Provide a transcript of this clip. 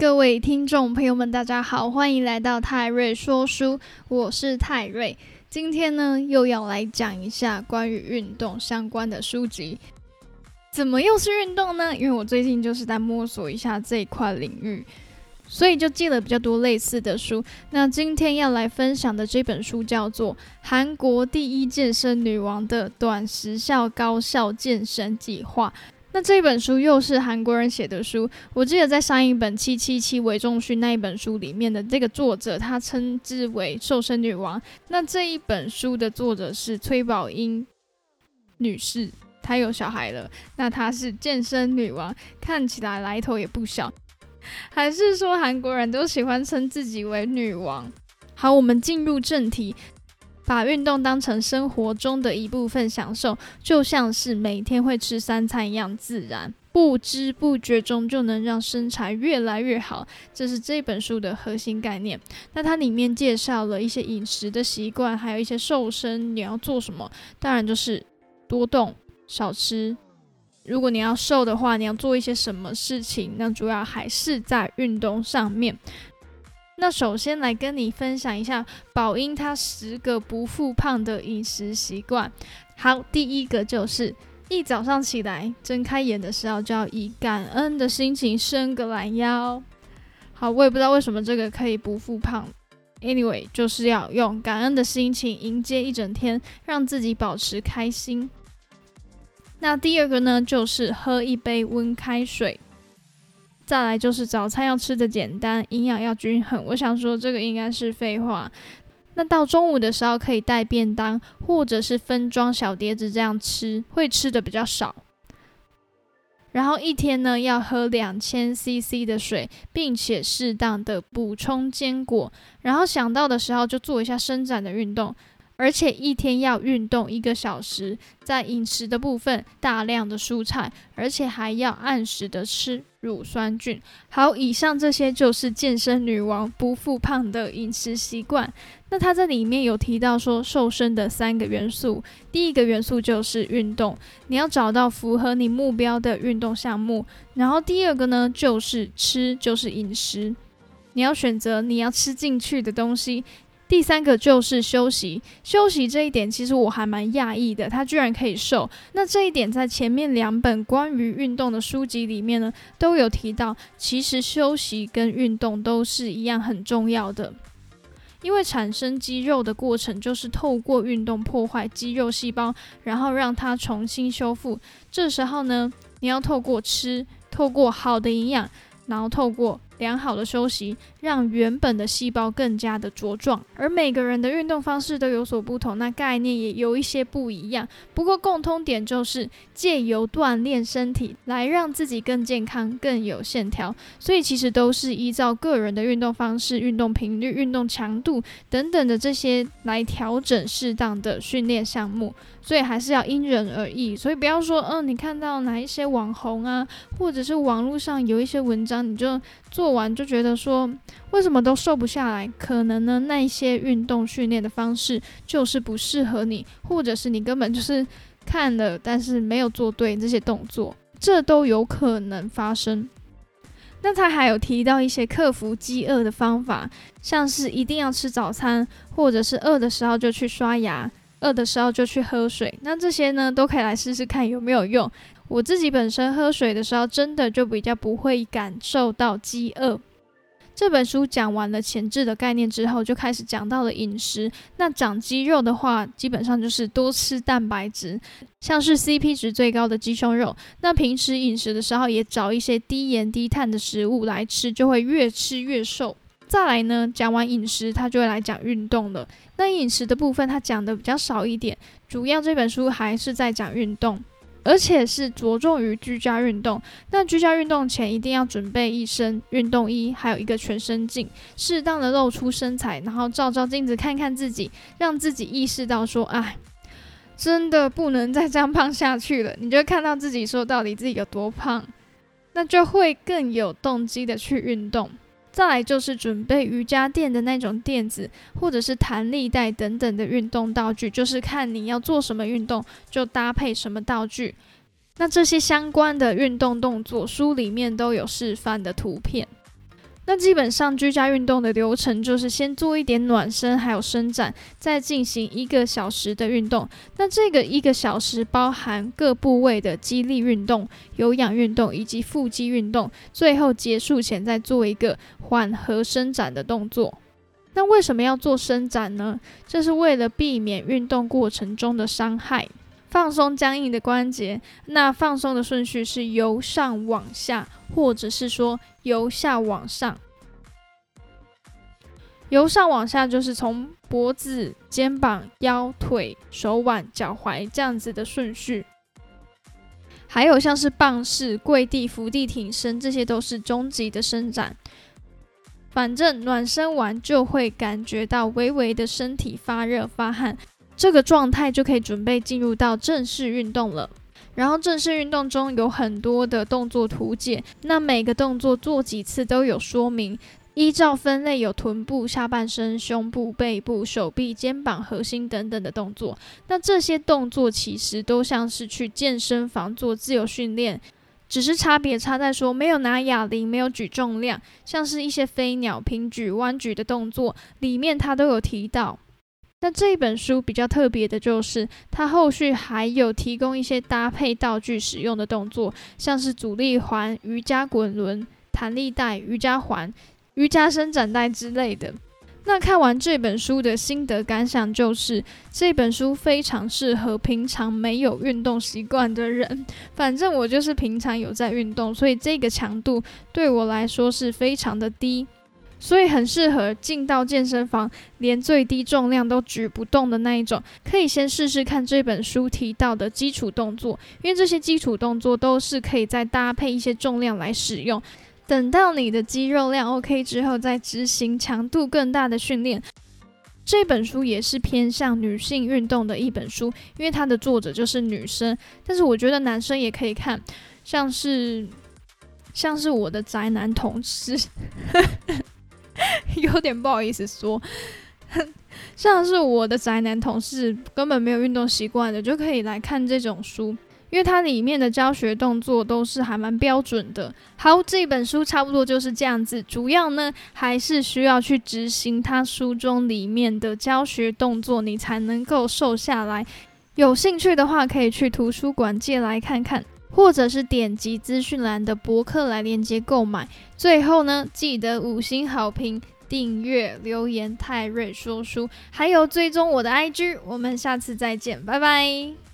各位听众朋友们，大家好，欢迎来到泰瑞说书，我是泰瑞。今天呢，又要来讲一下关于运动相关的书籍。怎么又是运动呢？因为我最近就是在摸索一下这一块领域，所以就借了比较多类似的书。那今天要来分享的这本书叫做《韩国第一健身女王的短时效高效健身计划》。那这本书又是韩国人写的书，我记得在上一本七七七韦仲勋那一本书里面的这个作者，他称之为瘦身女王。那这一本书的作者是崔宝英女士，她有小孩了，那她是健身女王，看起来来头也不小。还是说韩国人都喜欢称自己为女王？好，我们进入正题。把运动当成生活中的一部分享受，就像是每天会吃三餐一样自然，不知不觉中就能让身材越来越好。这是这本书的核心概念。那它里面介绍了一些饮食的习惯，还有一些瘦身你要做什么。当然就是多动少吃。如果你要瘦的话，你要做一些什么事情？那主要还是在运动上面。那首先来跟你分享一下宝英她十个不复胖的饮食习惯。好，第一个就是一早上起来睁开眼的时候就要以感恩的心情伸个懒腰。好，我也不知道为什么这个可以不复胖。Anyway，就是要用感恩的心情迎接一整天，让自己保持开心。那第二个呢，就是喝一杯温开水。再来就是早餐要吃的简单，营养要均衡。我想说这个应该是废话。那到中午的时候可以带便当，或者是分装小碟子这样吃，会吃的比较少。然后一天呢要喝两千 CC 的水，并且适当的补充坚果。然后想到的时候就做一下伸展的运动。而且一天要运动一个小时，在饮食的部分大量的蔬菜，而且还要按时的吃乳酸菌。好，以上这些就是健身女王不复胖的饮食习惯。那它这里面有提到说瘦身的三个元素，第一个元素就是运动，你要找到符合你目标的运动项目。然后第二个呢就是吃，就是饮食，你要选择你要吃进去的东西。第三个就是休息，休息这一点其实我还蛮讶异的，他居然可以瘦。那这一点在前面两本关于运动的书籍里面呢，都有提到，其实休息跟运动都是一样很重要的，因为产生肌肉的过程就是透过运动破坏肌肉细胞，然后让它重新修复。这时候呢，你要透过吃，透过好的营养，然后透过。良好的休息让原本的细胞更加的茁壮，而每个人的运动方式都有所不同，那概念也有一些不一样。不过共通点就是借由锻炼身体来让自己更健康、更有线条，所以其实都是依照个人的运动方式、运动频率、运动强度等等的这些来调整适当的训练项目。所以还是要因人而异，所以不要说，嗯，你看到哪一些网红啊，或者是网络上有一些文章，你就做完就觉得说，为什么都瘦不下来？可能呢，那一些运动训练的方式就是不适合你，或者是你根本就是看了，但是没有做对这些动作，这都有可能发生。那他还有提到一些克服饥饿的方法，像是一定要吃早餐，或者是饿的时候就去刷牙。饿的时候就去喝水，那这些呢都可以来试试看有没有用。我自己本身喝水的时候，真的就比较不会感受到饥饿。这本书讲完了前置的概念之后，就开始讲到了饮食。那长肌肉的话，基本上就是多吃蛋白质，像是 CP 值最高的鸡胸肉。那平时饮食的时候，也找一些低盐低碳的食物来吃，就会越吃越瘦。再来呢，讲完饮食，他就会来讲运动了。那饮食的部分，他讲的比较少一点，主要这本书还是在讲运动，而且是着重于居家运动。那居家运动前一定要准备一身运动衣，还有一个全身镜，适当的露出身材，然后照照镜子看看自己，让自己意识到说，哎，真的不能再这样胖下去了。你就看到自己说，到底自己有多胖，那就会更有动机的去运动。再来就是准备瑜伽垫的那种垫子，或者是弹力带等等的运动道具，就是看你要做什么运动就搭配什么道具。那这些相关的运动动作，书里面都有示范的图片。那基本上居家运动的流程就是先做一点暖身，还有伸展，再进行一个小时的运动。那这个一个小时包含各部位的肌力运动、有氧运动以及腹肌运动，最后结束前再做一个缓和伸展的动作。那为什么要做伸展呢？这是为了避免运动过程中的伤害。放松僵硬的关节，那放松的顺序是由上往下，或者是说由下往上。由上往下就是从脖子、肩膀、腰、腿、手腕、脚踝这样子的顺序。还有像是棒式、跪地、伏地挺身，这些都是终极的伸展。反正暖身完就会感觉到微微的身体发热发汗。这个状态就可以准备进入到正式运动了。然后正式运动中有很多的动作图解，那每个动作做几次都有说明，依照分类有臀部、下半身、胸部、背部、手臂、肩膀、核心等等的动作。那这些动作其实都像是去健身房做自由训练，只是差别差在说没有拿哑铃，没有举重量，像是一些飞鸟、平举、弯举的动作，里面它都有提到。那这一本书比较特别的就是，它后续还有提供一些搭配道具使用的动作，像是阻力环、瑜伽滚轮、弹力带、瑜伽环、瑜伽伸展带之类的。那看完这本书的心得感想就是，这本书非常适合平常没有运动习惯的人。反正我就是平常有在运动，所以这个强度对我来说是非常的低。所以很适合进到健身房，连最低重量都举不动的那一种，可以先试试看这本书提到的基础动作，因为这些基础动作都是可以再搭配一些重量来使用。等到你的肌肉量 OK 之后，再执行强度更大的训练。这本书也是偏向女性运动的一本书，因为它的作者就是女生，但是我觉得男生也可以看，像是像是我的宅男同事。有点不好意思说，像是我的宅男同事根本没有运动习惯的，就可以来看这种书，因为它里面的教学动作都是还蛮标准的。好，这本书差不多就是这样子，主要呢还是需要去执行它书中里面的教学动作，你才能够瘦下来。有兴趣的话，可以去图书馆借来看看。或者是点击资讯栏的博客来链接购买。最后呢，记得五星好评、订阅、留言，泰瑞说书，还有追踪我的 IG。我们下次再见，拜拜。